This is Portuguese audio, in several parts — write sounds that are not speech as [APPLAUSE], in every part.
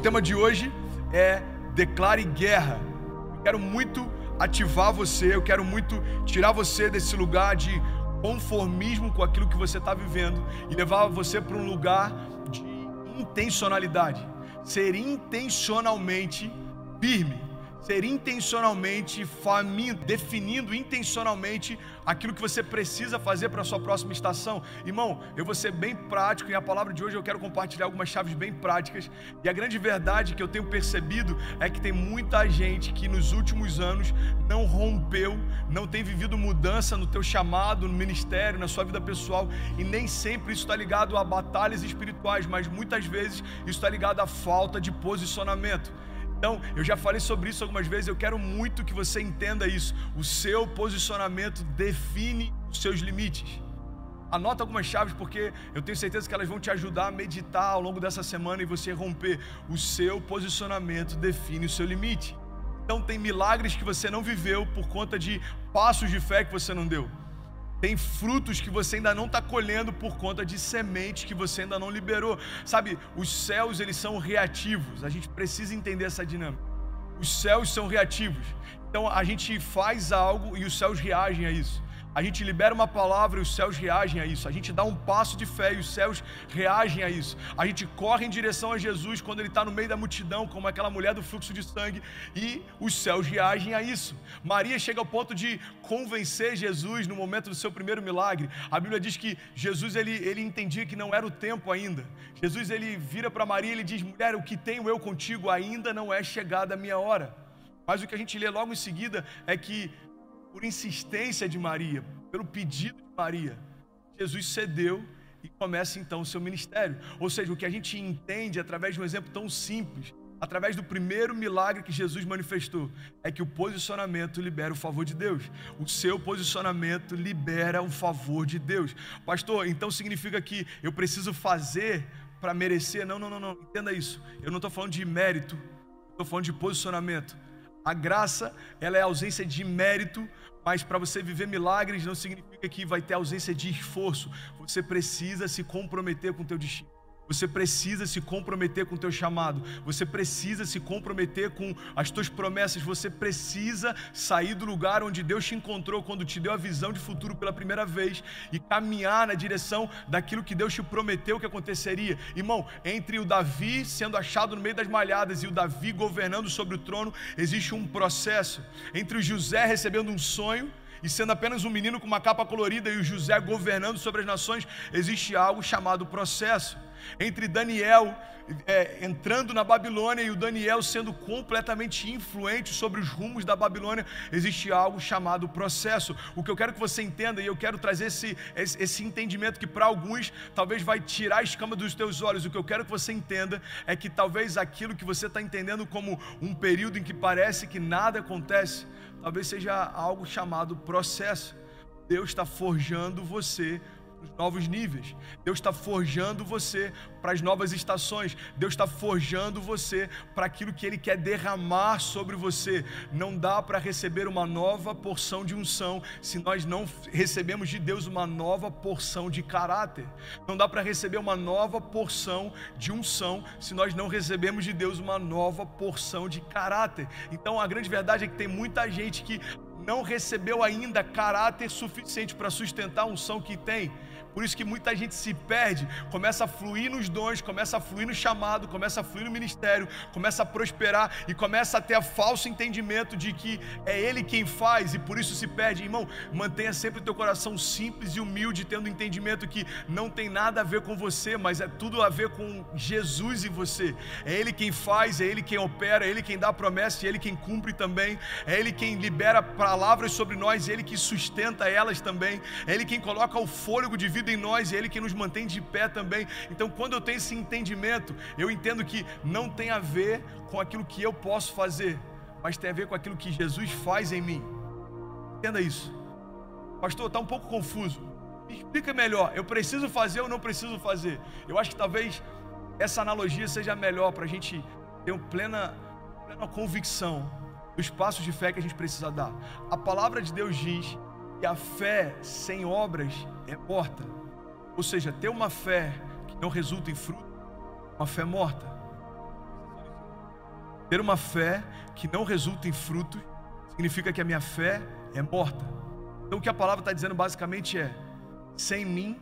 tema de hoje é Declare Guerra. Eu quero muito ativar você, eu quero muito tirar você desse lugar de conformismo com aquilo que você está vivendo e levar você para um lugar de intencionalidade. Ser intencionalmente firme ser intencionalmente faminto, definindo intencionalmente aquilo que você precisa fazer para a sua próxima estação. Irmão, eu vou ser bem prático e a palavra de hoje eu quero compartilhar algumas chaves bem práticas. E a grande verdade que eu tenho percebido é que tem muita gente que nos últimos anos não rompeu, não tem vivido mudança no teu chamado, no ministério, na sua vida pessoal, e nem sempre isso está ligado a batalhas espirituais, mas muitas vezes isso está ligado à falta de posicionamento. Então, eu já falei sobre isso algumas vezes, eu quero muito que você entenda isso. O seu posicionamento define os seus limites. Anota algumas chaves porque eu tenho certeza que elas vão te ajudar a meditar ao longo dessa semana e você romper. O seu posicionamento define o seu limite. Então tem milagres que você não viveu por conta de passos de fé que você não deu. Tem frutos que você ainda não está colhendo por conta de sementes que você ainda não liberou. Sabe, os céus eles são reativos. A gente precisa entender essa dinâmica. Os céus são reativos. Então a gente faz algo e os céus reagem a isso. A gente libera uma palavra e os céus reagem a isso. A gente dá um passo de fé e os céus reagem a isso. A gente corre em direção a Jesus quando ele está no meio da multidão, como aquela mulher do fluxo de sangue, e os céus reagem a isso. Maria chega ao ponto de convencer Jesus no momento do seu primeiro milagre. A Bíblia diz que Jesus ele, ele entendia que não era o tempo ainda. Jesus ele vira para Maria e ele diz: Mulher, o que tenho eu contigo ainda não é chegada a minha hora. Mas o que a gente lê logo em seguida é que por insistência de Maria, pelo pedido de Maria, Jesus cedeu e começa então o seu ministério. Ou seja, o que a gente entende através de um exemplo tão simples, através do primeiro milagre que Jesus manifestou, é que o posicionamento libera o favor de Deus. O seu posicionamento libera o favor de Deus. Pastor, então significa que eu preciso fazer para merecer? Não, não, não, não. Entenda isso. Eu não estou falando de mérito, estou falando de posicionamento. A graça, ela é ausência de mérito, mas para você viver milagres não significa que vai ter ausência de esforço. Você precisa se comprometer com o teu destino. Você precisa se comprometer com o teu chamado. Você precisa se comprometer com as tuas promessas. Você precisa sair do lugar onde Deus te encontrou quando te deu a visão de futuro pela primeira vez e caminhar na direção daquilo que Deus te prometeu que aconteceria. Irmão, entre o Davi sendo achado no meio das malhadas e o Davi governando sobre o trono, existe um processo. Entre o José recebendo um sonho e sendo apenas um menino com uma capa colorida e o José governando sobre as nações, existe algo chamado processo entre Daniel é, entrando na Babilônia e o Daniel sendo completamente influente sobre os rumos da Babilônia, existe algo chamado processo. O que eu quero que você entenda, e eu quero trazer esse, esse, esse entendimento que para alguns talvez vai tirar a escama dos teus olhos. O que eu quero que você entenda é que talvez aquilo que você está entendendo como um período em que parece que nada acontece, talvez seja algo chamado processo. Deus está forjando você os novos níveis. Deus está forjando você para as novas estações. Deus está forjando você para aquilo que Ele quer derramar sobre você. Não dá para receber uma nova porção de unção se nós não recebemos de Deus uma nova porção de caráter. Não dá para receber uma nova porção de unção se nós não recebemos de Deus uma nova porção de caráter. Então a grande verdade é que tem muita gente que não recebeu ainda caráter suficiente para sustentar a unção que tem. Por isso que muita gente se perde, começa a fluir nos dons, começa a fluir no chamado, começa a fluir no ministério, começa a prosperar e começa a ter a falso entendimento de que é ele quem faz e por isso se perde. Irmão, mantenha sempre o teu coração simples e humilde, tendo entendimento que não tem nada a ver com você, mas é tudo a ver com Jesus e você. É ele quem faz, é ele quem opera, é ele quem dá a promessa é ele quem cumpre também. É ele quem libera palavras sobre nós, é ele que sustenta elas também. É ele quem coloca o fôlego de vida vida em nós e é Ele que nos mantém de pé também. Então, quando eu tenho esse entendimento, eu entendo que não tem a ver com aquilo que eu posso fazer, mas tem a ver com aquilo que Jesus faz em mim. Entenda isso. Pastor, está um pouco confuso. Me explica melhor. Eu preciso fazer ou não preciso fazer? Eu acho que talvez essa analogia seja melhor para a gente ter uma plena, plena convicção dos passos de fé que a gente precisa dar. A palavra de Deus diz que a fé sem obras é morta. Ou seja, ter uma fé que não resulta em fruto, uma fé morta. Ter uma fé que não resulta em frutos significa que a minha fé é morta. Então o que a palavra está dizendo basicamente é: sem mim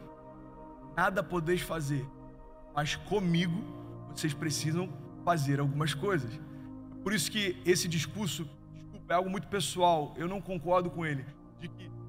nada podeis fazer, mas comigo vocês precisam fazer algumas coisas. Por isso que esse discurso desculpa, é algo muito pessoal, eu não concordo com ele,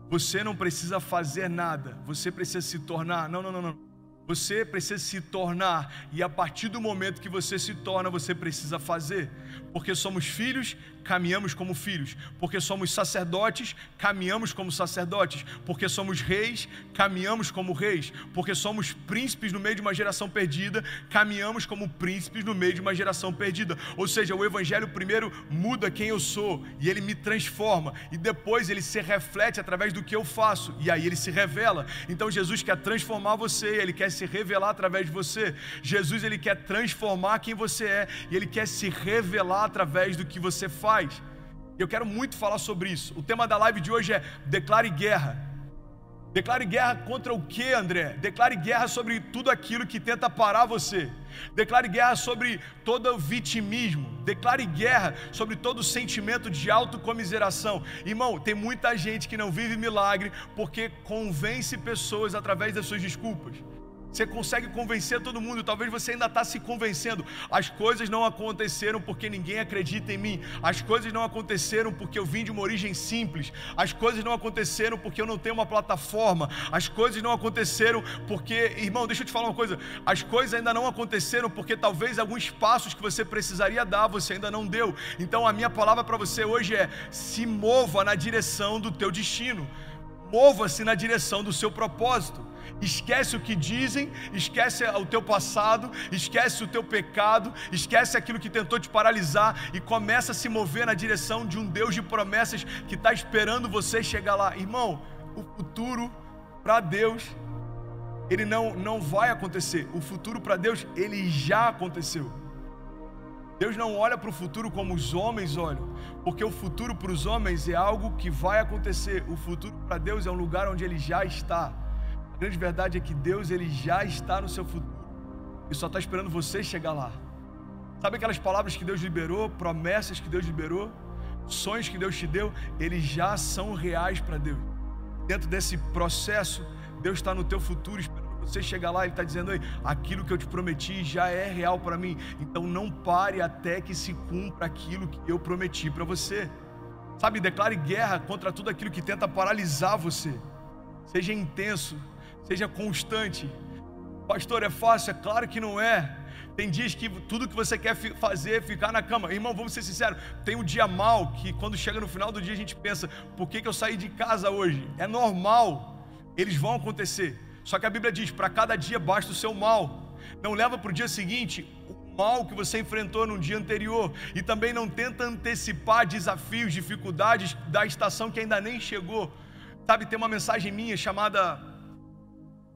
você não precisa fazer nada, você precisa se tornar. Não, não, não, não. Você precisa se tornar, e a partir do momento que você se torna, você precisa fazer, porque somos filhos, caminhamos como filhos, porque somos sacerdotes, caminhamos como sacerdotes, porque somos reis, caminhamos como reis, porque somos príncipes no meio de uma geração perdida, caminhamos como príncipes no meio de uma geração perdida. Ou seja, o Evangelho primeiro muda quem eu sou e ele me transforma, e depois ele se reflete através do que eu faço, e aí ele se revela. Então Jesus quer transformar você, ele quer se revelar através de você. Jesus ele quer transformar quem você é e ele quer se revelar através do que você faz. Eu quero muito falar sobre isso. O tema da live de hoje é declare guerra. Declare guerra contra o que, André? Declare guerra sobre tudo aquilo que tenta parar você. Declare guerra sobre todo o vitimismo. Declare guerra sobre todo o sentimento de autocomiseração. Irmão, tem muita gente que não vive milagre porque convence pessoas através das suas desculpas. Você consegue convencer todo mundo, talvez você ainda está se convencendo. As coisas não aconteceram porque ninguém acredita em mim. As coisas não aconteceram porque eu vim de uma origem simples. As coisas não aconteceram porque eu não tenho uma plataforma. As coisas não aconteceram porque, irmão, deixa eu te falar uma coisa. As coisas ainda não aconteceram porque talvez alguns passos que você precisaria dar você ainda não deu. Então a minha palavra para você hoje é: se mova na direção do teu destino. Mova-se na direção do seu propósito. Esquece o que dizem, esquece o teu passado, esquece o teu pecado, esquece aquilo que tentou te paralisar e começa a se mover na direção de um Deus de promessas que está esperando você chegar lá. Irmão, o futuro para Deus, ele não, não vai acontecer. O futuro para Deus, ele já aconteceu. Deus não olha para o futuro como os homens olham, porque o futuro para os homens é algo que vai acontecer. O futuro para Deus é um lugar onde ele já está grande verdade é que Deus ele já está no seu futuro e só está esperando você chegar lá. Sabe aquelas palavras que Deus liberou, promessas que Deus liberou, sonhos que Deus te deu, eles já são reais para Deus. Dentro desse processo, Deus está no teu futuro você chegar lá. Ele está dizendo aí, aquilo que eu te prometi já é real para mim. Então não pare até que se cumpra aquilo que eu prometi para você. Sabe, declare guerra contra tudo aquilo que tenta paralisar você. Seja intenso, seja constante. Pastor, é fácil? É claro que não é. Tem dias que tudo que você quer fazer é ficar na cama. Irmão, vamos ser sinceros. Tem um dia mal que quando chega no final do dia a gente pensa: por que, que eu saí de casa hoje? É normal. Eles vão acontecer. Só que a Bíblia diz: para cada dia basta o seu mal. Não leva para o dia seguinte o mal que você enfrentou no dia anterior. E também não tenta antecipar desafios, dificuldades da estação que ainda nem chegou. Sabe, tem uma mensagem minha chamada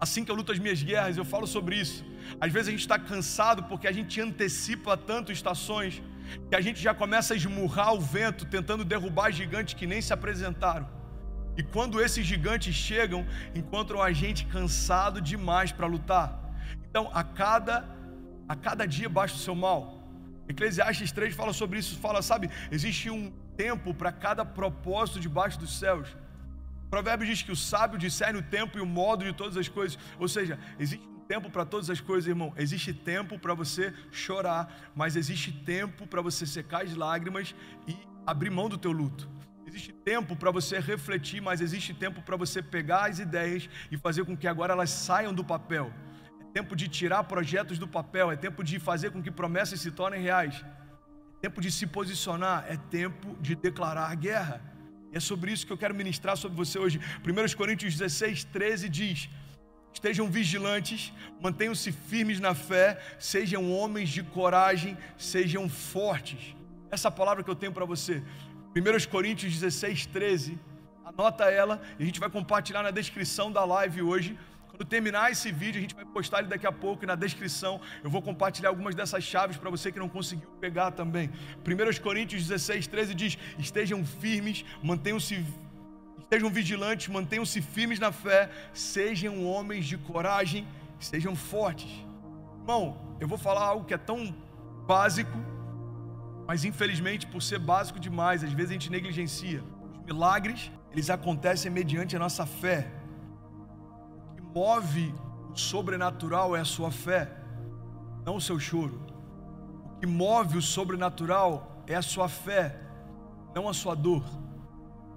Assim que eu luto as minhas guerras, eu falo sobre isso. Às vezes a gente está cansado porque a gente antecipa tanto estações que a gente já começa a esmurrar o vento, tentando derrubar gigantes que nem se apresentaram. E quando esses gigantes chegam, encontram a gente cansado demais para lutar. Então, a cada a cada dia baixa o seu mal. Eclesiastes 3 fala sobre isso, fala, sabe, existe um tempo para cada propósito debaixo dos céus. Provérbios diz que o sábio discerne o tempo e o modo de todas as coisas. Ou seja, existe um tempo para todas as coisas, irmão. Existe tempo para você chorar, mas existe tempo para você secar as lágrimas e abrir mão do teu luto. Existe tempo para você refletir, mas existe tempo para você pegar as ideias e fazer com que agora elas saiam do papel. É tempo de tirar projetos do papel, é tempo de fazer com que promessas se tornem reais. É tempo de se posicionar, é tempo de declarar guerra. E é sobre isso que eu quero ministrar sobre você hoje. 1 Coríntios 16, 13 diz: Estejam vigilantes, mantenham-se firmes na fé, sejam homens de coragem, sejam fortes. Essa palavra que eu tenho para você. 1 Coríntios 16, 13. Anota ela e a gente vai compartilhar na descrição da live hoje quando terminar esse vídeo, a gente vai postar ele daqui a pouco e na descrição eu vou compartilhar algumas dessas chaves para você que não conseguiu pegar também. 1 Coríntios 16, 13 diz: Estejam firmes, mantenham-se estejam vigilantes, mantenham-se firmes na fé, sejam homens de coragem, sejam fortes. Irmão, eu vou falar algo que é tão básico, Mas infelizmente, por ser básico demais, às vezes a gente negligencia. Os milagres, eles acontecem mediante a nossa fé. O que move o sobrenatural é a sua fé, não o seu choro. O que move o sobrenatural é a sua fé, não a sua dor.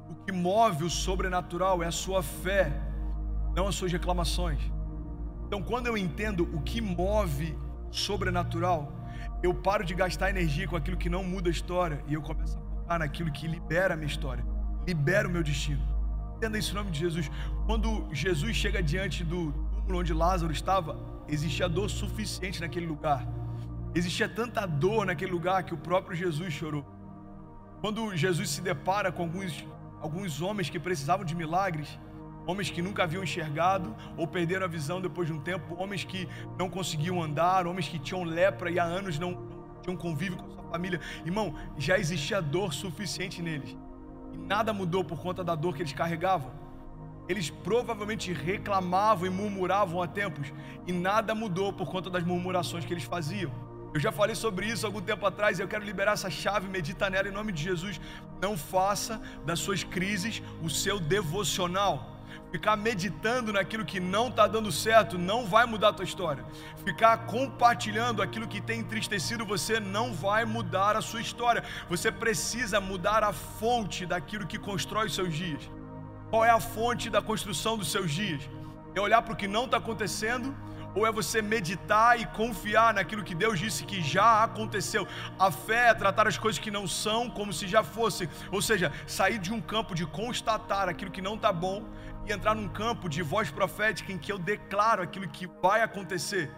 O que move o sobrenatural é a sua fé, não as suas reclamações. Então, quando eu entendo o que move o sobrenatural, eu paro de gastar energia com aquilo que não muda a história e eu começo a focar naquilo que libera a minha história, libera o meu destino. Entenda isso em nome de Jesus. Quando Jesus chega diante do túmulo onde Lázaro estava, existia dor suficiente naquele lugar. Existia tanta dor naquele lugar que o próprio Jesus chorou. Quando Jesus se depara com alguns, alguns homens que precisavam de milagres, homens que nunca haviam enxergado ou perderam a visão depois de um tempo, homens que não conseguiam andar, homens que tinham lepra e há anos não, tinham convívio com a sua família. Irmão, já existia dor suficiente neles. E nada mudou por conta da dor que eles carregavam. Eles provavelmente reclamavam e murmuravam há tempos, e nada mudou por conta das murmurações que eles faziam. Eu já falei sobre isso algum tempo atrás e eu quero liberar essa chave, medita nela em nome de Jesus. Não faça das suas crises o seu devocional. Ficar meditando naquilo que não está dando certo não vai mudar a tua história. Ficar compartilhando aquilo que tem entristecido você não vai mudar a sua história. Você precisa mudar a fonte daquilo que constrói os seus dias. Qual é a fonte da construção dos seus dias? É olhar para o que não está acontecendo ou é você meditar e confiar naquilo que Deus disse que já aconteceu? A fé é tratar as coisas que não são como se já fossem, ou seja, sair de um campo de constatar aquilo que não está bom e entrar num campo de voz profética em que eu declaro aquilo que vai acontecer.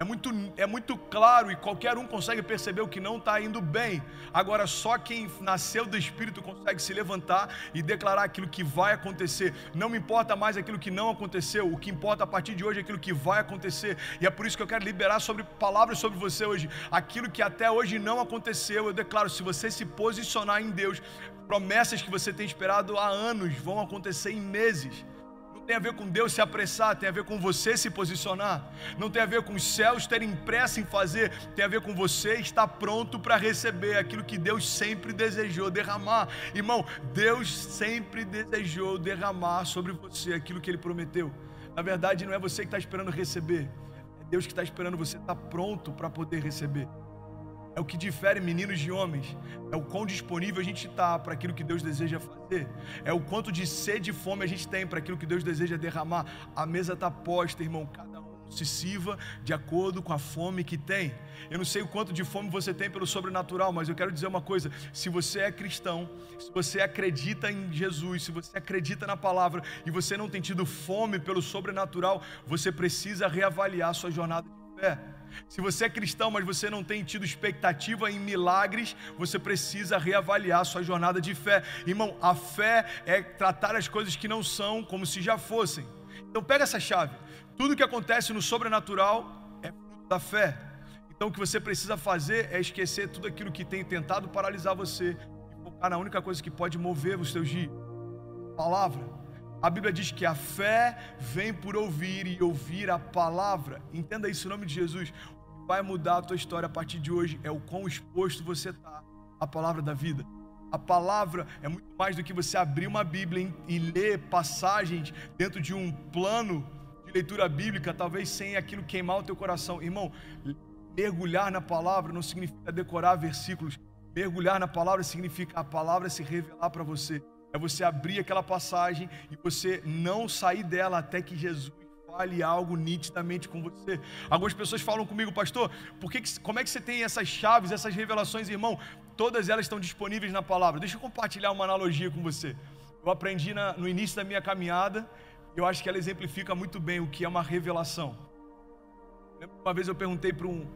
É muito, é muito claro e qualquer um consegue perceber o que não está indo bem. Agora, só quem nasceu do Espírito consegue se levantar e declarar aquilo que vai acontecer. Não me importa mais aquilo que não aconteceu, o que importa a partir de hoje é aquilo que vai acontecer. E é por isso que eu quero liberar sobre palavras sobre você hoje. Aquilo que até hoje não aconteceu, eu declaro: se você se posicionar em Deus, promessas que você tem esperado há anos vão acontecer em meses tem a ver com Deus se apressar, tem a ver com você se posicionar, não tem a ver com os céus terem pressa em fazer, tem a ver com você estar pronto para receber aquilo que Deus sempre desejou derramar. Irmão, Deus sempre desejou derramar sobre você aquilo que Ele prometeu. Na verdade, não é você que está esperando receber, é Deus que está esperando você estar pronto para poder receber. É o que difere meninos de homens. É o quão disponível a gente está para aquilo que Deus deseja fazer. É o quanto de sede e fome a gente tem para aquilo que Deus deseja derramar. A mesa está posta, irmão. Cada um se sirva de acordo com a fome que tem. Eu não sei o quanto de fome você tem pelo sobrenatural, mas eu quero dizer uma coisa: se você é cristão, se você acredita em Jesus, se você acredita na palavra e você não tem tido fome pelo sobrenatural, você precisa reavaliar sua jornada de fé. Se você é cristão, mas você não tem tido expectativa em milagres, você precisa reavaliar sua jornada de fé. Irmão, a fé é tratar as coisas que não são como se já fossem. Então pega essa chave. Tudo que acontece no sobrenatural é fruto da fé. Então o que você precisa fazer é esquecer tudo aquilo que tem tentado paralisar você e focar na única coisa que pode mover os seus dias. Palavra. A Bíblia diz que a fé vem por ouvir e ouvir a palavra. Entenda isso em nome de Jesus. O que vai mudar a tua história a partir de hoje é o quão exposto você está à palavra da vida. A palavra é muito mais do que você abrir uma Bíblia e ler passagens dentro de um plano de leitura bíblica, talvez sem aquilo queimar o teu coração. Irmão, mergulhar na palavra não significa decorar versículos. Mergulhar na palavra significa a palavra se revelar para você. É você abrir aquela passagem e você não sair dela até que Jesus fale algo nitidamente com você. Algumas pessoas falam comigo, pastor, por que, como é que você tem essas chaves, essas revelações, irmão? Todas elas estão disponíveis na palavra. Deixa eu compartilhar uma analogia com você. Eu aprendi na, no início da minha caminhada, eu acho que ela exemplifica muito bem o que é uma revelação. Uma vez eu perguntei para um,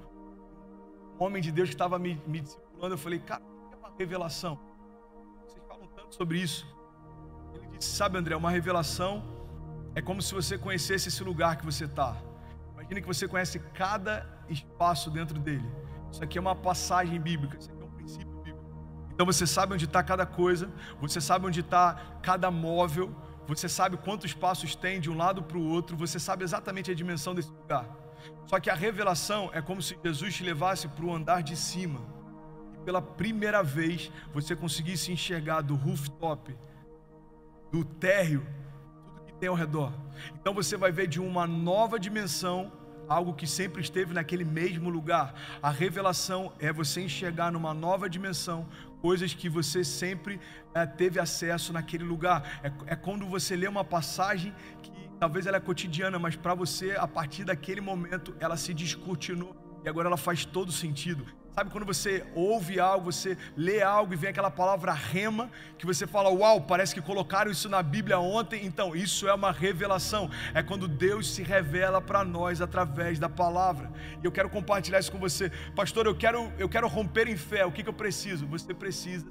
homem de Deus que estava me, me discipulando, eu falei, cara, o que é uma revelação? Sobre isso. Ele disse: Sabe, André, uma revelação é como se você conhecesse esse lugar que você está. Imagina que você conhece cada espaço dentro dele. Isso aqui é uma passagem bíblica, isso aqui é um princípio bíblico. Então você sabe onde está cada coisa, você sabe onde está cada móvel, você sabe quantos passos tem de um lado para o outro, você sabe exatamente a dimensão desse lugar. Só que a revelação é como se Jesus te levasse para o andar de cima pela primeira vez você conseguisse enxergar do rooftop, do térreo, tudo que tem ao redor. Então você vai ver de uma nova dimensão algo que sempre esteve naquele mesmo lugar. A revelação é você enxergar numa nova dimensão coisas que você sempre é, teve acesso naquele lugar. É, é quando você lê uma passagem que talvez ela é cotidiana, mas para você, a partir daquele momento, ela se descortinou e agora ela faz todo sentido. Sabe quando você ouve algo, você lê algo e vem aquela palavra rema, que você fala, uau, parece que colocaram isso na Bíblia ontem. Então, isso é uma revelação. É quando Deus se revela para nós através da palavra. E eu quero compartilhar isso com você. Pastor, eu quero, eu quero romper em fé. O que, que eu preciso? Você precisa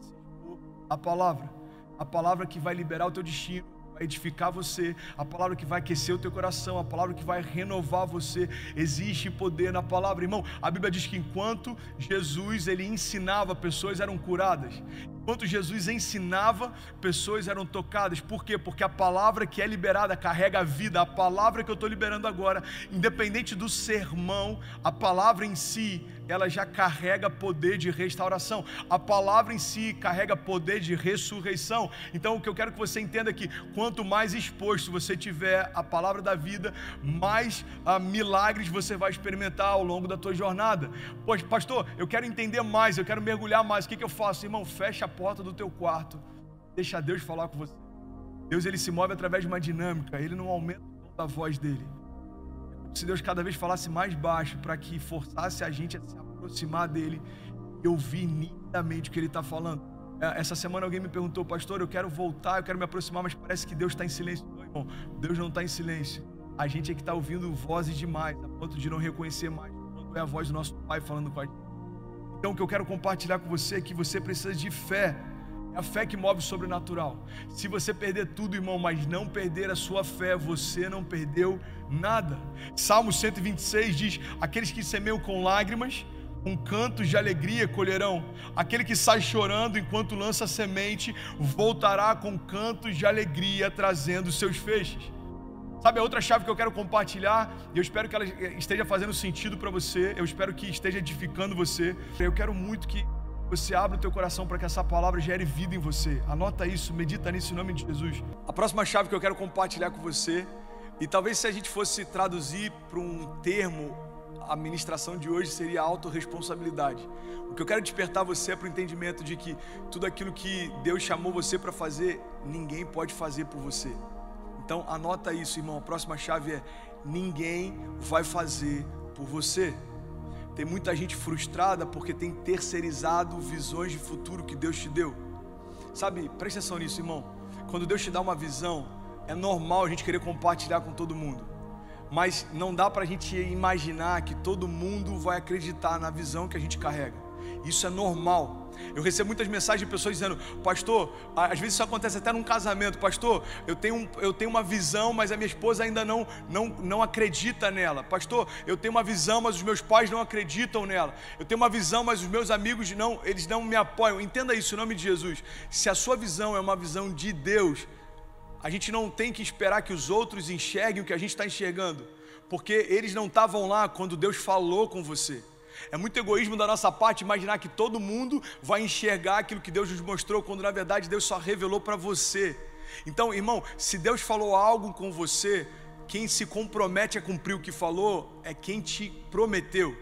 a palavra. A palavra que vai liberar o teu destino edificar você, a palavra que vai aquecer o teu coração, a palavra que vai renovar você. Existe poder na palavra, irmão. A Bíblia diz que enquanto Jesus ele ensinava, pessoas eram curadas. Enquanto Jesus ensinava, pessoas eram tocadas. Por quê? Porque a palavra que é liberada carrega a vida. A palavra que eu estou liberando agora, independente do sermão, a palavra em si, ela já carrega poder de restauração. A palavra em si carrega poder de ressurreição. Então, o que eu quero que você entenda é que quanto mais exposto você tiver à palavra da vida, mais ah, milagres você vai experimentar ao longo da tua jornada. Pois, pastor, eu quero entender mais, eu quero mergulhar mais. O que, que eu faço? Irmão, fecha a porta do teu quarto. Deixa Deus falar com você. Deus ele se move através de uma dinâmica, ele não aumenta a voz dele. Se Deus cada vez falasse mais baixo para que forçasse a gente a se aproximar dele e ouvir nitidamente o que ele está falando. É, essa semana alguém me perguntou, pastor, eu quero voltar, eu quero me aproximar, mas parece que Deus está em silêncio. Não, irmão, Deus não está em silêncio. A gente é que está ouvindo vozes demais, a ponto de não reconhecer mais quando é a voz do nosso Pai falando com a gente. Então, o que eu quero compartilhar com você é que você precisa de fé. É a fé que move o sobrenatural. Se você perder tudo, irmão, mas não perder a sua fé, você não perdeu nada. Salmo 126 diz: Aqueles que semeiam com lágrimas, com cantos de alegria colherão. Aquele que sai chorando enquanto lança semente, voltará com cantos de alegria, trazendo seus feixes. Sabe a outra chave que eu quero compartilhar, e eu espero que ela esteja fazendo sentido para você, eu espero que esteja edificando você. Eu quero muito que você abra o teu coração para que essa palavra gere vida em você. Anota isso, medita nisso em nome de Jesus. A próxima chave que eu quero compartilhar com você, e talvez se a gente fosse traduzir para um termo, a ministração de hoje seria autorresponsabilidade. O que eu quero despertar você é para o entendimento de que tudo aquilo que Deus chamou você para fazer, ninguém pode fazer por você. Então anota isso, irmão. A próxima chave é: ninguém vai fazer por você. Tem muita gente frustrada porque tem terceirizado visões de futuro que Deus te deu. Sabe, presta atenção nisso, irmão. Quando Deus te dá uma visão, é normal a gente querer compartilhar com todo mundo. Mas não dá para a gente imaginar que todo mundo vai acreditar na visão que a gente carrega. Isso é normal. Eu recebo muitas mensagens de pessoas dizendo, pastor, às vezes isso acontece até num casamento, pastor, eu tenho, um, eu tenho uma visão, mas a minha esposa ainda não, não, não acredita nela. Pastor, eu tenho uma visão, mas os meus pais não acreditam nela. Eu tenho uma visão, mas os meus amigos não, eles não me apoiam. Entenda isso em nome de Jesus. Se a sua visão é uma visão de Deus, a gente não tem que esperar que os outros enxerguem o que a gente está enxergando, porque eles não estavam lá quando Deus falou com você. É muito egoísmo da nossa parte imaginar que todo mundo vai enxergar aquilo que Deus nos mostrou, quando na verdade Deus só revelou para você. Então, irmão, se Deus falou algo com você, quem se compromete a cumprir o que falou é quem te prometeu.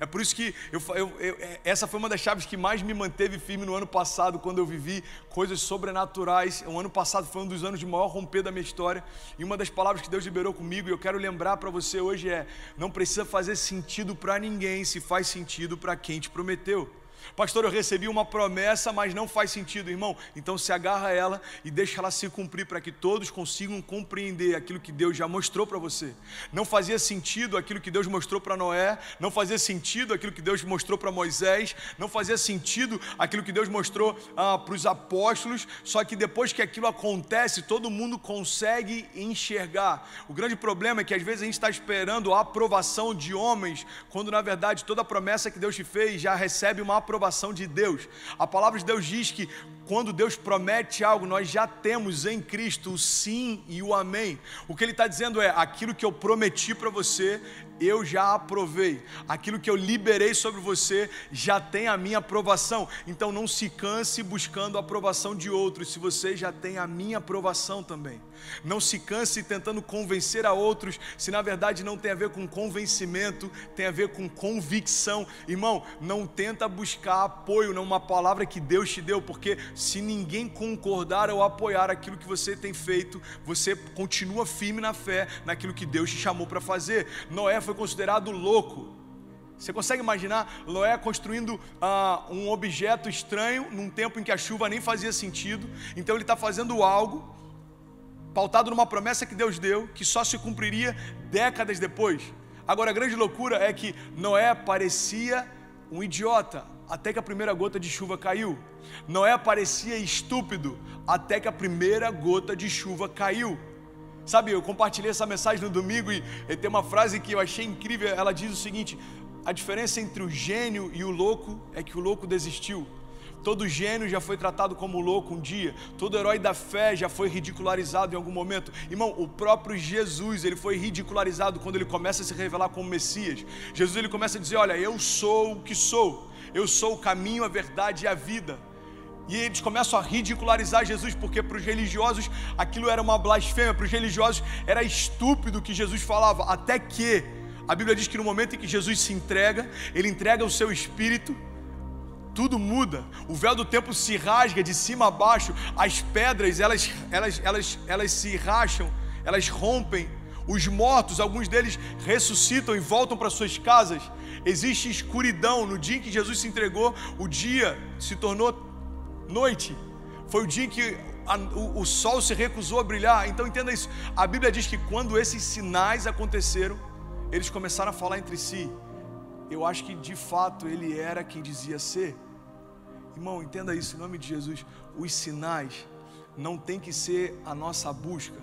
É por isso que eu, eu, eu, é, essa foi uma das chaves que mais me manteve firme no ano passado, quando eu vivi coisas sobrenaturais. O ano passado foi um dos anos de maior romper da minha história. E uma das palavras que Deus liberou comigo, e eu quero lembrar para você hoje é: não precisa fazer sentido para ninguém, se faz sentido para quem te prometeu. Pastor, eu recebi uma promessa, mas não faz sentido, irmão. Então se agarra a ela e deixa ela se cumprir para que todos consigam compreender aquilo que Deus já mostrou para você. Não fazia sentido aquilo que Deus mostrou para Noé, não fazia sentido aquilo que Deus mostrou para Moisés, não fazia sentido aquilo que Deus mostrou ah, para os apóstolos. Só que depois que aquilo acontece, todo mundo consegue enxergar. O grande problema é que às vezes a gente está esperando a aprovação de homens, quando na verdade toda a promessa que Deus te fez já recebe uma aprovação aprovação de Deus. A palavra de Deus diz que quando Deus promete algo, nós já temos em Cristo o sim e o amém. O que Ele está dizendo é: aquilo que eu prometi para você, eu já aprovei. Aquilo que eu liberei sobre você já tem a minha aprovação. Então não se canse buscando a aprovação de outros, se você já tem a minha aprovação também. Não se canse tentando convencer a outros, se na verdade não tem a ver com convencimento, tem a ver com convicção. Irmão, não tenta buscar apoio numa palavra que Deus te deu, porque se ninguém concordar ou apoiar aquilo que você tem feito, você continua firme na fé, naquilo que Deus te chamou para fazer. Noé foi considerado louco. Você consegue imaginar Noé construindo ah, um objeto estranho num tempo em que a chuva nem fazia sentido? Então ele está fazendo algo pautado numa promessa que Deus deu, que só se cumpriria décadas depois. Agora a grande loucura é que Noé parecia um idiota até que a primeira gota de chuva caiu. Noé parecia estúpido até que a primeira gota de chuva caiu. Sabe, eu compartilhei essa mensagem no domingo e, e tem uma frase que eu achei incrível. Ela diz o seguinte: a diferença entre o gênio e o louco é que o louco desistiu. Todo gênio já foi tratado como louco um dia. Todo herói da fé já foi ridicularizado em algum momento. Irmão, o próprio Jesus, ele foi ridicularizado quando ele começa a se revelar como Messias. Jesus ele começa a dizer: "Olha, eu sou o que sou. Eu sou o caminho, a verdade e a vida." E eles começam a ridicularizar Jesus, porque para os religiosos aquilo era uma blasfêmia, para os religiosos era estúpido o que Jesus falava, até que a Bíblia diz que no momento em que Jesus se entrega, ele entrega o seu espírito, tudo muda. O véu do templo se rasga de cima a baixo, as pedras, elas elas elas elas se racham, elas rompem. Os mortos, alguns deles ressuscitam e voltam para suas casas. Existe escuridão no dia em que Jesus se entregou, o dia se tornou noite. Foi o dia em que a, o, o sol se recusou a brilhar. Então entenda isso. A Bíblia diz que quando esses sinais aconteceram, eles começaram a falar entre si. Eu acho que de fato ele era quem dizia ser. Irmão, entenda isso em nome de Jesus. Os sinais não tem que ser a nossa busca.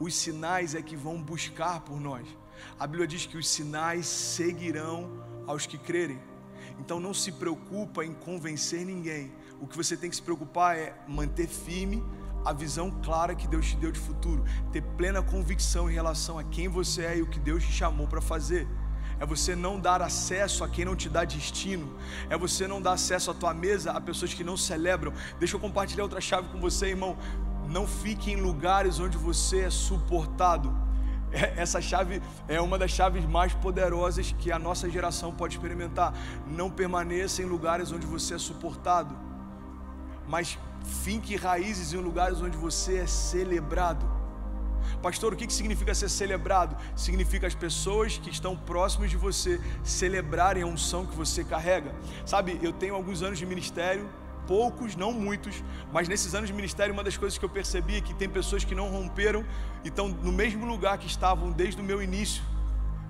Os sinais é que vão buscar por nós. A Bíblia diz que os sinais seguirão aos que crerem. Então não se preocupa em convencer ninguém o que você tem que se preocupar é manter firme a visão clara que Deus te deu de futuro, ter plena convicção em relação a quem você é e o que Deus te chamou para fazer. É você não dar acesso a quem não te dá destino. É você não dar acesso à tua mesa a pessoas que não celebram. Deixa eu compartilhar outra chave com você, irmão. Não fique em lugares onde você é suportado. É, essa chave é uma das chaves mais poderosas que a nossa geração pode experimentar. Não permaneça em lugares onde você é suportado mas finque raízes em lugares onde você é celebrado. Pastor, o que significa ser celebrado? Significa as pessoas que estão próximas de você celebrarem a unção que você carrega. Sabe, eu tenho alguns anos de ministério, poucos, não muitos, mas nesses anos de ministério, uma das coisas que eu percebi é que tem pessoas que não romperam e estão no mesmo lugar que estavam desde o meu início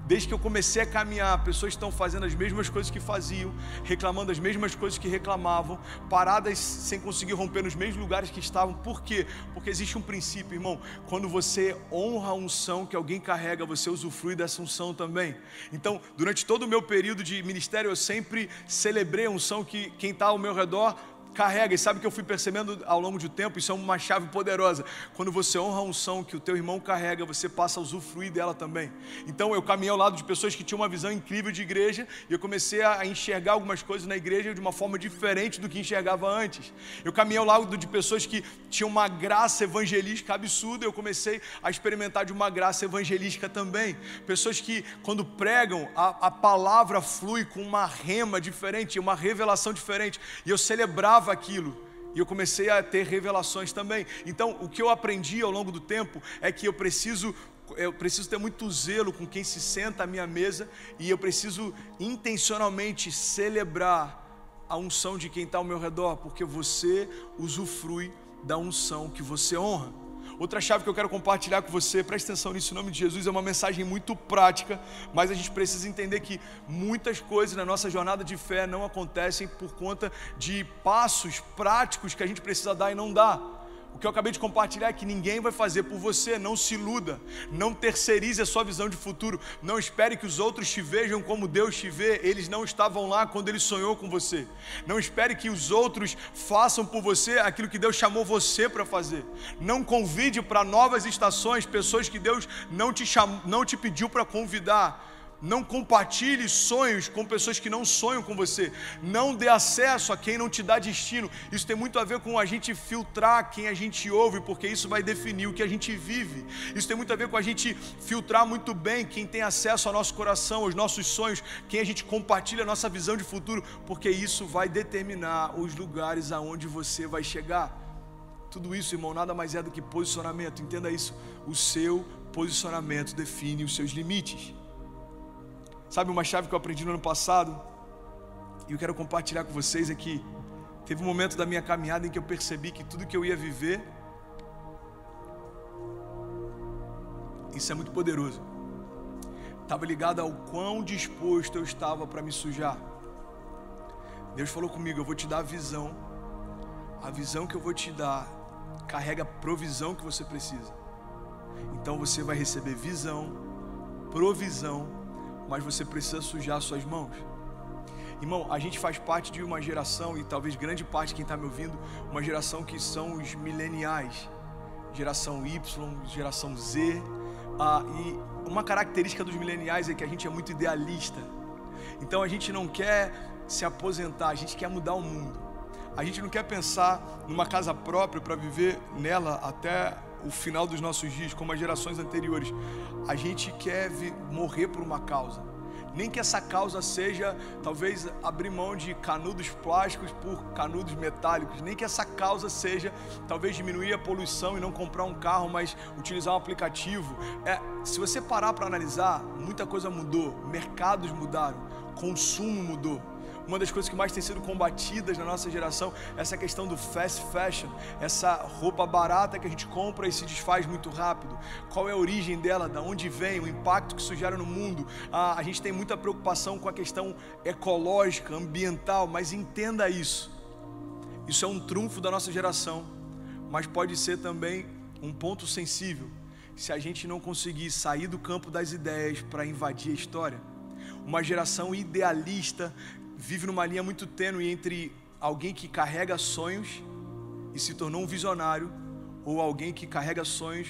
Desde que eu comecei a caminhar, pessoas estão fazendo as mesmas coisas que faziam, reclamando as mesmas coisas que reclamavam, paradas sem conseguir romper nos mesmos lugares que estavam. Por quê? Porque existe um princípio, irmão. Quando você honra a unção que alguém carrega, você usufrui dessa unção também. Então, durante todo o meu período de ministério, eu sempre celebrei a unção que quem está ao meu redor carrega. E sabe que eu fui percebendo ao longo do tempo, isso é uma chave poderosa. Quando você honra a unção que o teu irmão carrega, você passa a usufruir dela também. Então eu caminhei ao lado de pessoas que tinham uma visão incrível de igreja e eu comecei a enxergar algumas coisas na igreja de uma forma diferente do que enxergava antes. Eu caminhei ao lado de pessoas que tinham uma graça evangelística absurda, eu comecei a experimentar de uma graça evangelística também. Pessoas que quando pregam, a, a palavra flui com uma rema diferente, uma revelação diferente. E eu celebrava aquilo. E eu comecei a ter revelações também. Então, o que eu aprendi ao longo do tempo é que eu preciso eu preciso ter muito zelo com quem se senta à minha mesa e eu preciso intencionalmente celebrar a unção de quem está ao meu redor, porque você usufrui da unção que você honra. Outra chave que eu quero compartilhar com você, presta atenção nisso em nome de Jesus, é uma mensagem muito prática, mas a gente precisa entender que muitas coisas na nossa jornada de fé não acontecem por conta de passos práticos que a gente precisa dar e não dá. O que eu acabei de compartilhar é que ninguém vai fazer por você, não se iluda, não terceirize a sua visão de futuro, não espere que os outros te vejam como Deus te vê, eles não estavam lá quando ele sonhou com você. Não espere que os outros façam por você aquilo que Deus chamou você para fazer. Não convide para novas estações pessoas que Deus não te, cham... não te pediu para convidar. Não compartilhe sonhos com pessoas que não sonham com você. Não dê acesso a quem não te dá destino. Isso tem muito a ver com a gente filtrar quem a gente ouve, porque isso vai definir o que a gente vive. Isso tem muito a ver com a gente filtrar muito bem quem tem acesso ao nosso coração, aos nossos sonhos, quem a gente compartilha a nossa visão de futuro, porque isso vai determinar os lugares aonde você vai chegar. Tudo isso, irmão, nada mais é do que posicionamento. Entenda isso. O seu posicionamento define os seus limites. Sabe uma chave que eu aprendi no ano passado? E eu quero compartilhar com vocês é que teve um momento da minha caminhada em que eu percebi que tudo que eu ia viver isso é muito poderoso. Estava ligado ao quão disposto eu estava para me sujar. Deus falou comigo: Eu vou te dar a visão. A visão que eu vou te dar carrega a provisão que você precisa. Então você vai receber visão, provisão mas você precisa sujar suas mãos. Irmão, a gente faz parte de uma geração, e talvez grande parte de quem está me ouvindo, uma geração que são os mileniais, geração Y, geração Z. Ah, e uma característica dos mileniais é que a gente é muito idealista. Então a gente não quer se aposentar, a gente quer mudar o mundo. A gente não quer pensar numa casa própria para viver nela até o final dos nossos dias, como as gerações anteriores. A gente quer morrer por uma causa. Nem que essa causa seja, talvez, abrir mão de canudos plásticos por canudos metálicos. Nem que essa causa seja, talvez, diminuir a poluição e não comprar um carro, mas utilizar um aplicativo. É, se você parar para analisar, muita coisa mudou. Mercados mudaram, consumo mudou. Uma das coisas que mais tem sido combatidas na nossa geração é essa questão do fast fashion, essa roupa barata que a gente compra e se desfaz muito rápido. Qual é a origem dela? Da onde vem? O impacto que isso gera no mundo? Ah, a gente tem muita preocupação com a questão ecológica, ambiental, mas entenda isso. Isso é um trunfo da nossa geração, mas pode ser também um ponto sensível se a gente não conseguir sair do campo das ideias para invadir a história. Uma geração idealista vive numa linha muito tênue entre alguém que carrega sonhos e se tornou um visionário, ou alguém que carrega sonhos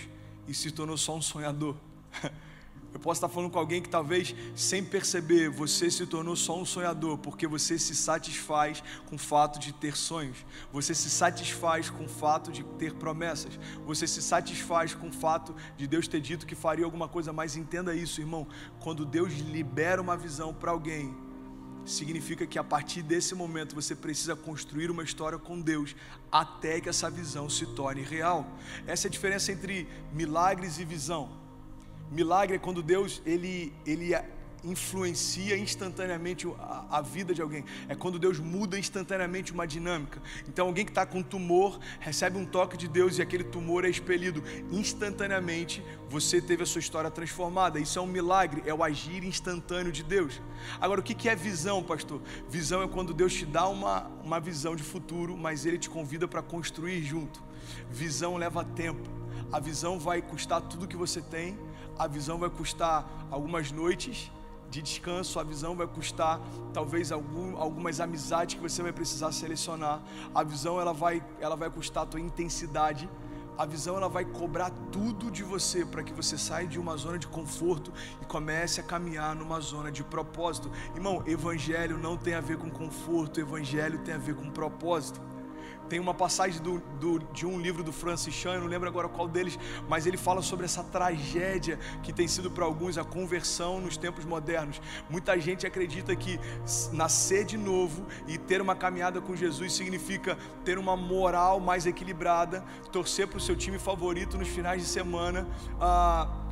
e se tornou só um sonhador. [LAUGHS] Eu posso estar falando com alguém que talvez, sem perceber, você se tornou só um sonhador, porque você se satisfaz com o fato de ter sonhos, você se satisfaz com o fato de ter promessas, você se satisfaz com o fato de Deus ter dito que faria alguma coisa, mas entenda isso, irmão, quando Deus libera uma visão para alguém, significa que a partir desse momento você precisa construir uma história com Deus até que essa visão se torne real. Essa é a diferença entre milagres e visão. Milagre é quando Deus ele, ele influencia instantaneamente a, a, vida de alguém. É quando Deus muda instantaneamente uma dinâmica. Então, alguém que está com tumor recebe um toque de Deus e aquele tumor é expelido. Instantaneamente, você teve a sua história transformada. Isso é um milagre, é o agir instantâneo de Deus. Agora, o que é visão, pastor? Visão é quando Deus te dá uma, uma visão de futuro, mas Ele te convida para construir junto. Visão leva tempo. A visão vai custar tudo que você tem. A visão vai custar algumas noites de descanso, a visão vai custar talvez algum, algumas amizades que você vai precisar selecionar. A visão ela vai, ela vai custar a tua intensidade. A visão ela vai cobrar tudo de você para que você saia de uma zona de conforto e comece a caminhar numa zona de propósito. Irmão, evangelho não tem a ver com conforto, evangelho tem a ver com propósito. Tem uma passagem do, do, de um livro do Francis Chan, eu não lembro agora qual deles, mas ele fala sobre essa tragédia que tem sido para alguns a conversão nos tempos modernos. Muita gente acredita que nascer de novo e ter uma caminhada com Jesus significa ter uma moral mais equilibrada, torcer para o seu time favorito nos finais de semana,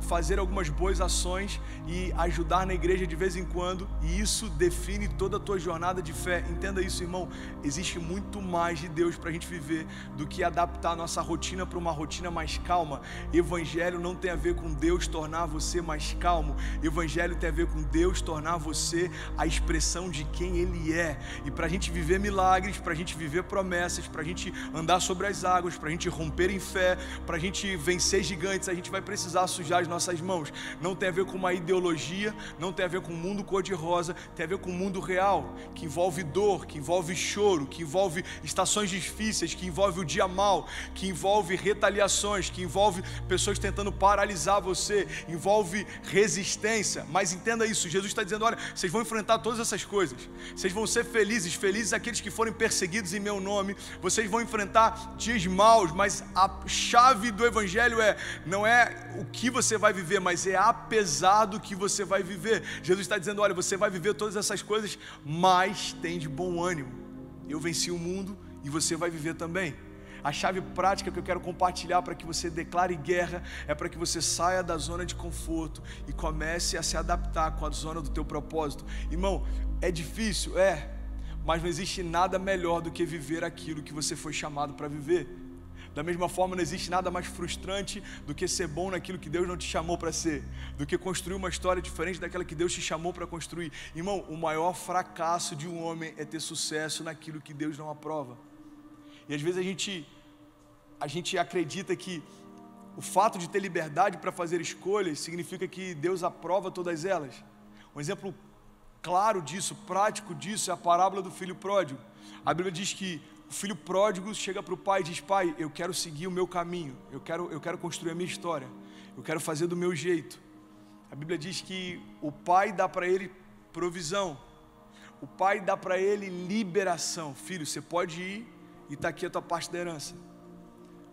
fazer algumas boas ações e ajudar na igreja de vez em quando, e isso define toda a tua jornada de fé. Entenda isso, irmão. Existe muito mais de Deus para para a gente viver do que adaptar a nossa rotina para uma rotina mais calma. Evangelho não tem a ver com Deus tornar você mais calmo. Evangelho tem a ver com Deus tornar você a expressão de quem Ele é. E para a gente viver milagres, para a gente viver promessas, para a gente andar sobre as águas, para a gente romper em fé, para a gente vencer gigantes, a gente vai precisar sujar as nossas mãos. Não tem a ver com uma ideologia, não tem a ver com um mundo cor-de-rosa, tem a ver com um mundo real, que envolve dor, que envolve choro, que envolve estações difíceis, que envolve o dia mal, que envolve retaliações, que envolve pessoas tentando paralisar você, envolve resistência. Mas entenda isso: Jesus está dizendo, olha, vocês vão enfrentar todas essas coisas, vocês vão ser felizes, felizes aqueles que forem perseguidos em meu nome, vocês vão enfrentar dias maus, mas a chave do Evangelho é não é o que você vai viver, mas é apesar do que você vai viver. Jesus está dizendo: olha, você vai viver todas essas coisas, mas tem de bom ânimo. Eu venci o mundo e você vai viver também. A chave prática que eu quero compartilhar para que você declare guerra é para que você saia da zona de conforto e comece a se adaptar com a zona do teu propósito. Irmão, é difícil, é, mas não existe nada melhor do que viver aquilo que você foi chamado para viver. Da mesma forma, não existe nada mais frustrante do que ser bom naquilo que Deus não te chamou para ser, do que construir uma história diferente daquela que Deus te chamou para construir. Irmão, o maior fracasso de um homem é ter sucesso naquilo que Deus não aprova. E às vezes a gente, a gente acredita que o fato de ter liberdade para fazer escolhas significa que Deus aprova todas elas. Um exemplo claro disso, prático disso, é a parábola do filho pródigo. A Bíblia diz que o filho pródigo chega para o pai e diz: Pai, eu quero seguir o meu caminho, eu quero, eu quero construir a minha história, eu quero fazer do meu jeito. A Bíblia diz que o pai dá para ele provisão, o pai dá para ele liberação. Filho, você pode ir e está aqui a tua parte da herança.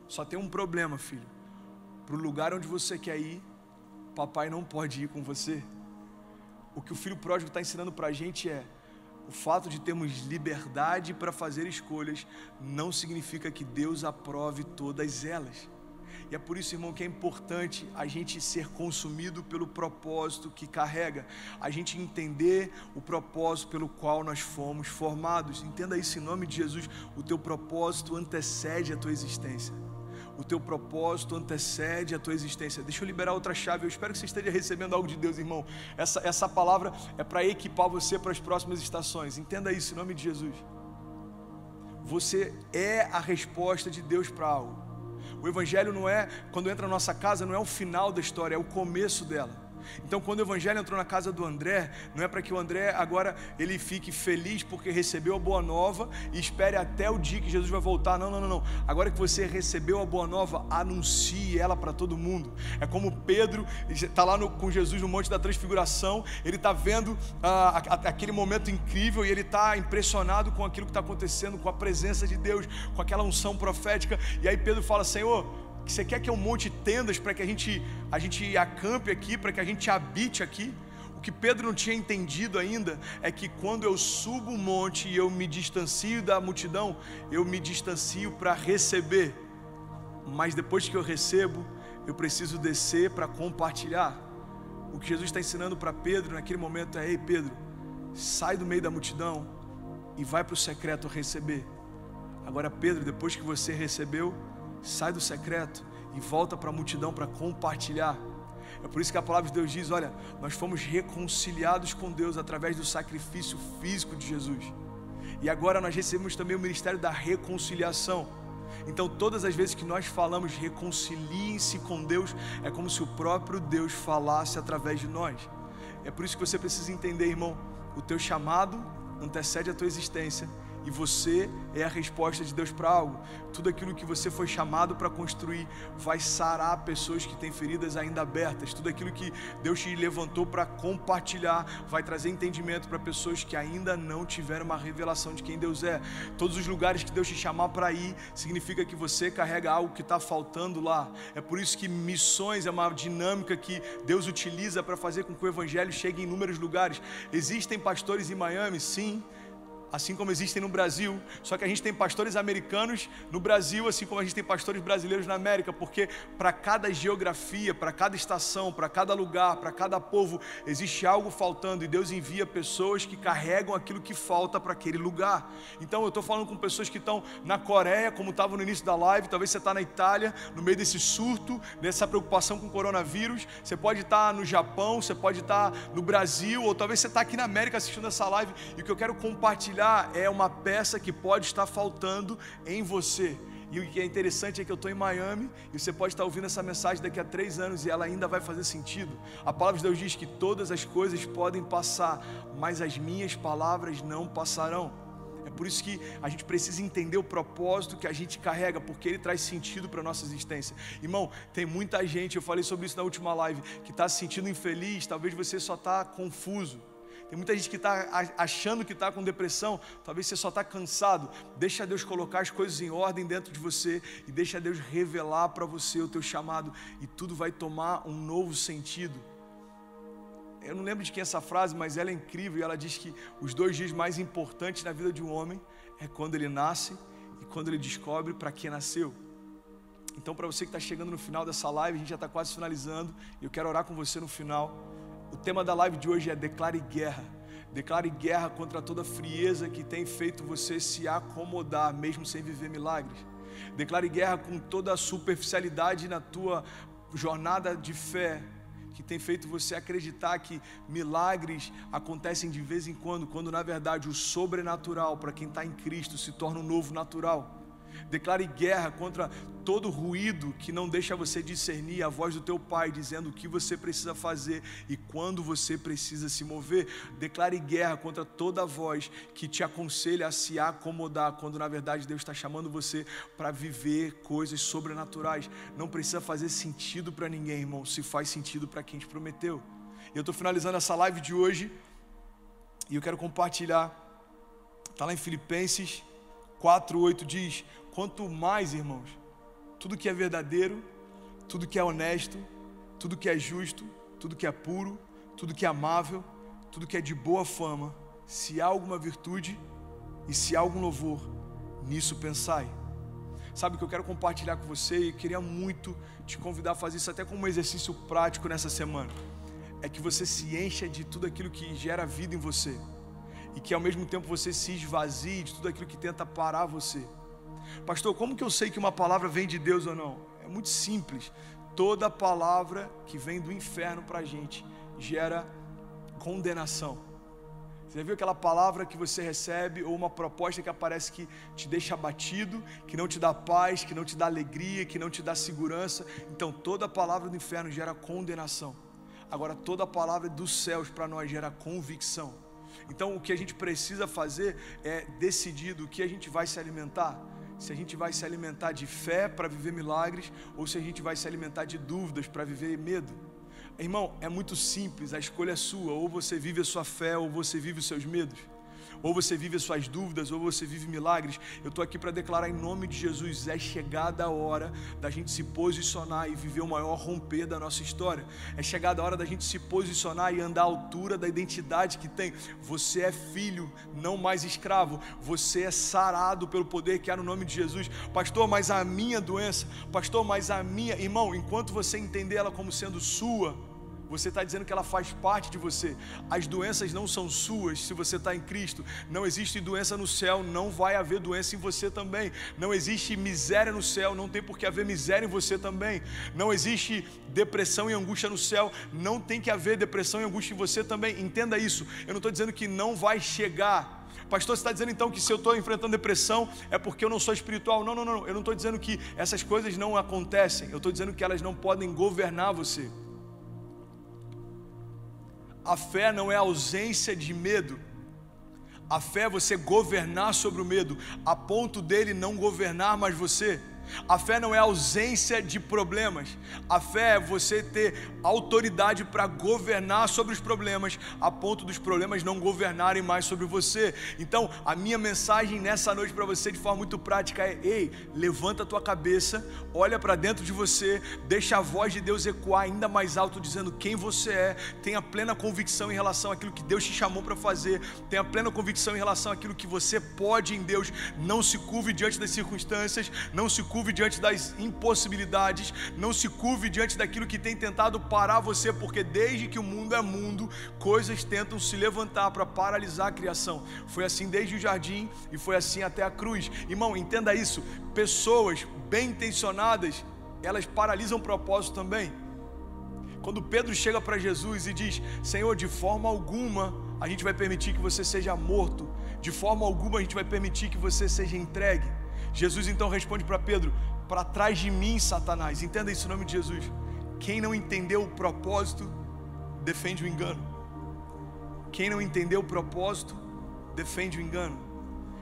Só tem um problema, filho. Para o lugar onde você quer ir, papai não pode ir com você. O que o filho pródigo está ensinando para a gente é: o fato de termos liberdade para fazer escolhas não significa que Deus aprove todas elas. E é por isso, irmão, que é importante a gente ser consumido pelo propósito que carrega, a gente entender o propósito pelo qual nós fomos formados. Entenda isso em nome de Jesus: o teu propósito antecede a tua existência o teu propósito antecede a tua existência. Deixa eu liberar outra chave. Eu espero que você esteja recebendo algo de Deus, irmão. Essa, essa palavra é para equipar você para as próximas estações. Entenda isso em nome de Jesus. Você é a resposta de Deus para algo. O Evangelho não é, quando entra na nossa casa, não é o final da história, é o começo dela. Então, quando o evangelho entrou na casa do André, não é para que o André agora ele fique feliz porque recebeu a boa nova e espere até o dia que Jesus vai voltar. Não, não, não, não. Agora que você recebeu a boa nova, anuncie ela para todo mundo. É como Pedro está lá no, com Jesus no Monte da Transfiguração, ele está vendo ah, aquele momento incrível e ele está impressionado com aquilo que está acontecendo, com a presença de Deus, com aquela unção profética. E aí Pedro fala: Senhor você quer que eu monte tendas para que a gente, a gente acampe aqui, para que a gente habite aqui. O que Pedro não tinha entendido ainda é que quando eu subo o monte e eu me distancio da multidão, eu me distancio para receber. Mas depois que eu recebo, eu preciso descer para compartilhar. O que Jesus está ensinando para Pedro naquele momento é: Ei, Pedro, sai do meio da multidão e vai para o secreto receber. Agora, Pedro, depois que você recebeu, sai do secreto e volta para a multidão para compartilhar. É por isso que a palavra de Deus diz: olha, nós fomos reconciliados com Deus através do sacrifício físico de Jesus. E agora nós recebemos também o ministério da reconciliação. Então, todas as vezes que nós falamos reconciliem-se com Deus, é como se o próprio Deus falasse através de nós. É por isso que você precisa entender, irmão, o teu chamado antecede a tua existência e você é a resposta de Deus para algo. Tudo aquilo que você foi chamado para construir vai sarar pessoas que têm feridas ainda abertas. Tudo aquilo que Deus te levantou para compartilhar vai trazer entendimento para pessoas que ainda não tiveram uma revelação de quem Deus é. Todos os lugares que Deus te chamar para ir significa que você carrega algo que está faltando lá. É por isso que missões é uma dinâmica que Deus utiliza para fazer com que o evangelho chegue em inúmeros lugares. Existem pastores em Miami, sim assim como existem no Brasil. Só que a gente tem pastores americanos no Brasil, assim como a gente tem pastores brasileiros na América, porque para cada geografia, para cada estação, para cada lugar, para cada povo, existe algo faltando e Deus envia pessoas que carregam aquilo que falta para aquele lugar. Então eu estou falando com pessoas que estão na Coreia, como estava no início da live, talvez você está na Itália, no meio desse surto, dessa preocupação com o coronavírus, você pode estar tá no Japão, você pode estar tá no Brasil, ou talvez você está aqui na América assistindo essa live, e o que eu quero compartilhar é uma peça que pode estar faltando em você. E o que é interessante é que eu estou em Miami e você pode estar ouvindo essa mensagem daqui a três anos e ela ainda vai fazer sentido. A palavra de Deus diz que todas as coisas podem passar, mas as minhas palavras não passarão. É por isso que a gente precisa entender o propósito que a gente carrega, porque ele traz sentido para a nossa existência. Irmão, tem muita gente, eu falei sobre isso na última live, que está se sentindo infeliz, talvez você só está confuso. Tem muita gente que está achando que está com depressão, talvez você só está cansado. Deixa Deus colocar as coisas em ordem dentro de você e deixa Deus revelar para você o teu chamado e tudo vai tomar um novo sentido. Eu não lembro de quem é essa frase, mas ela é incrível e ela diz que os dois dias mais importantes na vida de um homem é quando ele nasce e quando ele descobre para que nasceu. Então, para você que está chegando no final dessa live, a gente já está quase finalizando e eu quero orar com você no final. O tema da live de hoje é Declare Guerra. Declare guerra contra toda frieza que tem feito você se acomodar, mesmo sem viver milagres. Declare guerra com toda a superficialidade na tua jornada de fé, que tem feito você acreditar que milagres acontecem de vez em quando, quando na verdade o sobrenatural para quem está em Cristo se torna um novo natural. Declare guerra contra todo ruído que não deixa você discernir a voz do teu pai dizendo o que você precisa fazer e quando você precisa se mover. Declare guerra contra toda voz que te aconselha a se acomodar quando na verdade Deus está chamando você para viver coisas sobrenaturais. Não precisa fazer sentido para ninguém, irmão, se faz sentido para quem te prometeu. Eu estou finalizando essa live de hoje e eu quero compartilhar. Está lá em Filipenses 4:8 diz: Quanto mais, irmãos, tudo que é verdadeiro, tudo que é honesto, tudo que é justo, tudo que é puro, tudo que é amável, tudo que é de boa fama, se há alguma virtude e se há algum louvor, nisso pensai. Sabe o que eu quero compartilhar com você e queria muito te convidar a fazer isso até como um exercício prático nessa semana. É que você se encha de tudo aquilo que gera vida em você e que ao mesmo tempo você se esvazie de tudo aquilo que tenta parar você. Pastor, como que eu sei que uma palavra vem de Deus ou não? É muito simples. Toda palavra que vem do inferno para a gente gera condenação. Você já viu aquela palavra que você recebe ou uma proposta que aparece que te deixa abatido, que não te dá paz, que não te dá alegria, que não te dá segurança? Então toda palavra do inferno gera condenação. Agora toda palavra dos céus para nós gera convicção. Então o que a gente precisa fazer é decidir do que a gente vai se alimentar. Se a gente vai se alimentar de fé para viver milagres ou se a gente vai se alimentar de dúvidas para viver medo. Irmão, é muito simples, a escolha é sua, ou você vive a sua fé ou você vive os seus medos ou você vive as suas dúvidas, ou você vive milagres. Eu estou aqui para declarar em nome de Jesus: é chegada a hora da gente se posicionar e viver o maior romper da nossa história. É chegada a hora da gente se posicionar e andar à altura da identidade que tem. Você é filho, não mais escravo. Você é sarado pelo poder que há no nome de Jesus. Pastor, mas a minha doença, pastor, mas a minha, irmão, enquanto você entender ela como sendo sua, você está dizendo que ela faz parte de você. As doenças não são suas se você está em Cristo. Não existe doença no céu, não vai haver doença em você também. Não existe miséria no céu, não tem por que haver miséria em você também. Não existe depressão e angústia no céu, não tem que haver depressão e angústia em você também. Entenda isso. Eu não estou dizendo que não vai chegar. Pastor, você está dizendo então que se eu estou enfrentando depressão é porque eu não sou espiritual? Não, não, não. Eu não estou dizendo que essas coisas não acontecem. Eu estou dizendo que elas não podem governar você. A fé não é ausência de medo. A fé é você governar sobre o medo, a ponto dele não governar mais você. A fé não é ausência de problemas. A fé é você ter autoridade para governar sobre os problemas, a ponto dos problemas não governarem mais sobre você. Então, a minha mensagem nessa noite para você, de forma muito prática, é: ei, levanta a tua cabeça, olha para dentro de você, deixa a voz de Deus ecoar ainda mais alto, dizendo quem você é, tenha plena convicção em relação àquilo que Deus te chamou para fazer, tenha plena convicção em relação àquilo que você pode em Deus. Não se curve diante das circunstâncias, não se curve diante das impossibilidades, não se curve diante daquilo que tem tentado parar você, porque desde que o mundo é mundo, coisas tentam se levantar para paralisar a criação. Foi assim desde o jardim e foi assim até a cruz. Irmão, entenda isso: pessoas bem intencionadas, elas paralisam o propósito também. Quando Pedro chega para Jesus e diz: Senhor, de forma alguma a gente vai permitir que você seja morto, de forma alguma a gente vai permitir que você seja entregue. Jesus então responde para Pedro: Para trás de mim, Satanás. Entenda isso em nome de Jesus. Quem não entendeu o propósito, defende o engano. Quem não entendeu o propósito, defende o engano.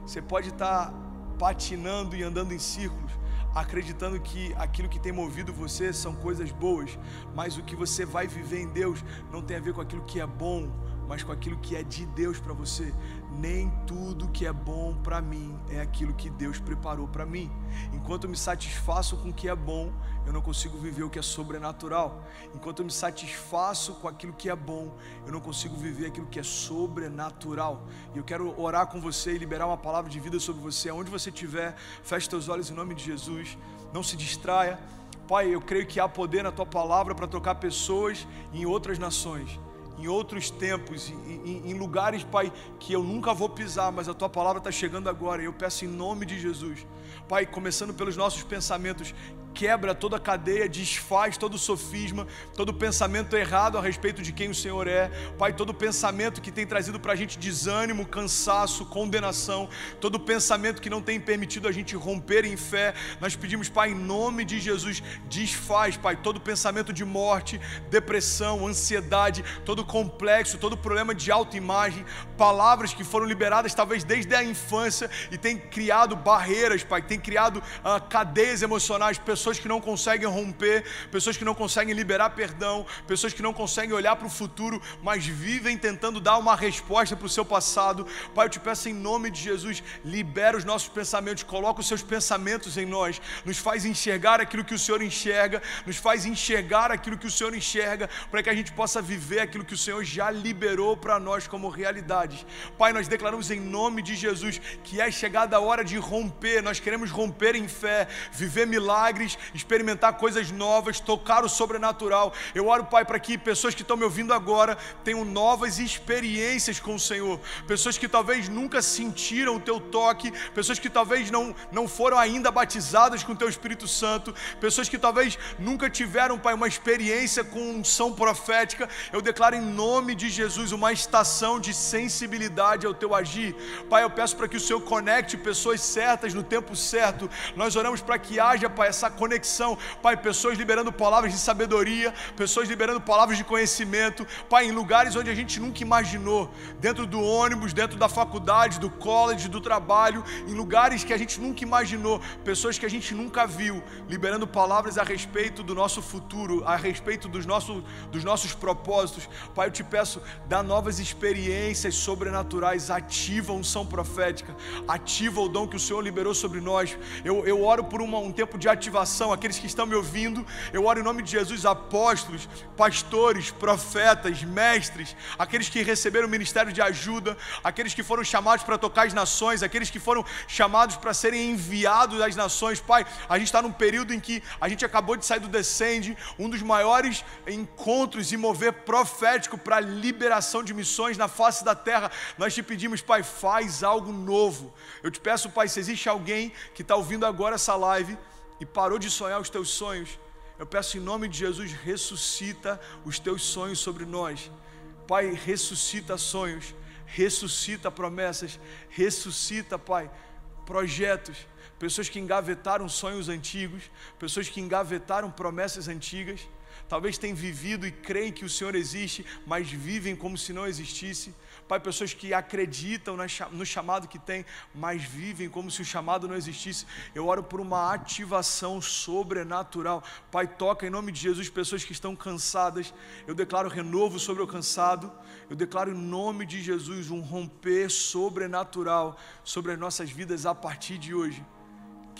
Você pode estar patinando e andando em círculos, acreditando que aquilo que tem movido você são coisas boas, mas o que você vai viver em Deus não tem a ver com aquilo que é bom, mas com aquilo que é de Deus para você. Nem tudo que é bom para mim é aquilo que Deus preparou para mim. Enquanto eu me satisfaço com o que é bom, eu não consigo viver o que é sobrenatural. Enquanto eu me satisfaço com aquilo que é bom, eu não consigo viver aquilo que é sobrenatural. E eu quero orar com você e liberar uma palavra de vida sobre você. Aonde você estiver, feche teus olhos em nome de Jesus. Não se distraia. Pai, eu creio que há poder na tua palavra para tocar pessoas em outras nações em outros tempos, em, em, lugares, Pai, que eu nunca vou pisar, mas a tua palavra está chegando agora. E eu peço em nome de Jesus, Pai, começando pelos nossos pensamentos, quebra toda a cadeia, desfaz todo sofisma, todo pensamento errado a respeito de quem o Senhor é. Pai, todo pensamento que tem trazido para a gente desânimo, cansaço, condenação, todo pensamento que não tem permitido a gente romper em fé, nós pedimos, Pai, em nome de Jesus, desfaz, Pai, todo pensamento de morte, depressão, ansiedade, todo complexo, todo problema de autoimagem, palavras que foram liberadas talvez desde a infância e tem criado barreiras, Pai, tem criado uh, cadeias emocionais, pessoas pessoas que não conseguem romper, pessoas que não conseguem liberar perdão, pessoas que não conseguem olhar para o futuro, mas vivem tentando dar uma resposta para o seu passado. Pai, eu te peço em nome de Jesus, libera os nossos pensamentos, coloca os seus pensamentos em nós, nos faz enxergar aquilo que o Senhor enxerga, nos faz enxergar aquilo que o Senhor enxerga, para que a gente possa viver aquilo que o Senhor já liberou para nós como realidades. Pai, nós declaramos em nome de Jesus que é chegada a hora de romper, nós queremos romper em fé, viver milagres experimentar coisas novas, tocar o sobrenatural. Eu oro, Pai, para que pessoas que estão me ouvindo agora tenham novas experiências com o Senhor. Pessoas que talvez nunca sentiram o teu toque, pessoas que talvez não, não foram ainda batizadas com o teu Espírito Santo, pessoas que talvez nunca tiveram, Pai, uma experiência com unção profética. Eu declaro em nome de Jesus uma estação de sensibilidade ao teu agir. Pai, eu peço para que o Senhor conecte pessoas certas no tempo certo. Nós oramos para que haja, Pai, essa conexão. Pai, pessoas liberando palavras de sabedoria, pessoas liberando palavras de conhecimento. Pai, em lugares onde a gente nunca imaginou, dentro do ônibus, dentro da faculdade, do college, do trabalho, em lugares que a gente nunca imaginou, pessoas que a gente nunca viu, liberando palavras a respeito do nosso futuro, a respeito dos nossos, dos nossos propósitos. Pai, eu te peço, dá novas experiências sobrenaturais, ativa a unção profética, ativa o dom que o Senhor liberou sobre nós. Eu, eu oro por uma, um tempo de ativação aqueles que estão me ouvindo, eu oro em nome de Jesus, apóstolos, pastores, profetas, mestres, aqueles que receberam o ministério de ajuda, aqueles que foram chamados para tocar as nações, aqueles que foram chamados para serem enviados às nações. Pai, a gente está num período em que a gente acabou de sair do Descende, um dos maiores encontros e mover profético para liberação de missões na face da terra. Nós te pedimos, Pai, faz algo novo. Eu te peço, Pai, se existe alguém que está ouvindo agora essa live e parou de sonhar os teus sonhos, eu peço em nome de Jesus, ressuscita os teus sonhos sobre nós. Pai, ressuscita sonhos, ressuscita promessas, ressuscita, Pai, projetos. Pessoas que engavetaram sonhos antigos, pessoas que engavetaram promessas antigas. Talvez têm vivido e creem que o Senhor existe, mas vivem como se não existisse. Pai, pessoas que acreditam no chamado que tem, mas vivem como se o chamado não existisse. Eu oro por uma ativação sobrenatural. Pai, toca em nome de Jesus pessoas que estão cansadas. Eu declaro renovo sobre o cansado. Eu declaro em nome de Jesus um romper sobrenatural sobre as nossas vidas a partir de hoje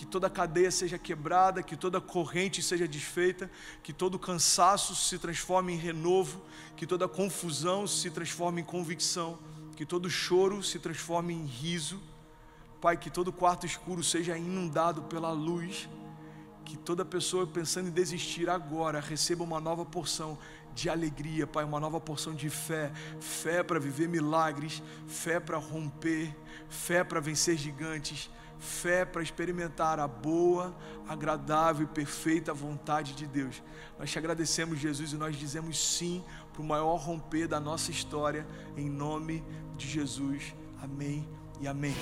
que toda cadeia seja quebrada, que toda corrente seja desfeita, que todo cansaço se transforme em renovo, que toda confusão se transforme em convicção, que todo choro se transforme em riso. Pai, que todo quarto escuro seja inundado pela luz, que toda pessoa pensando em desistir agora receba uma nova porção de alegria, Pai, uma nova porção de fé, fé para viver milagres, fé para romper, fé para vencer gigantes fé para experimentar a boa, agradável e perfeita vontade de Deus. Nós te agradecemos, Jesus, e nós dizemos sim para o maior romper da nossa história, em nome de Jesus. Amém e amém.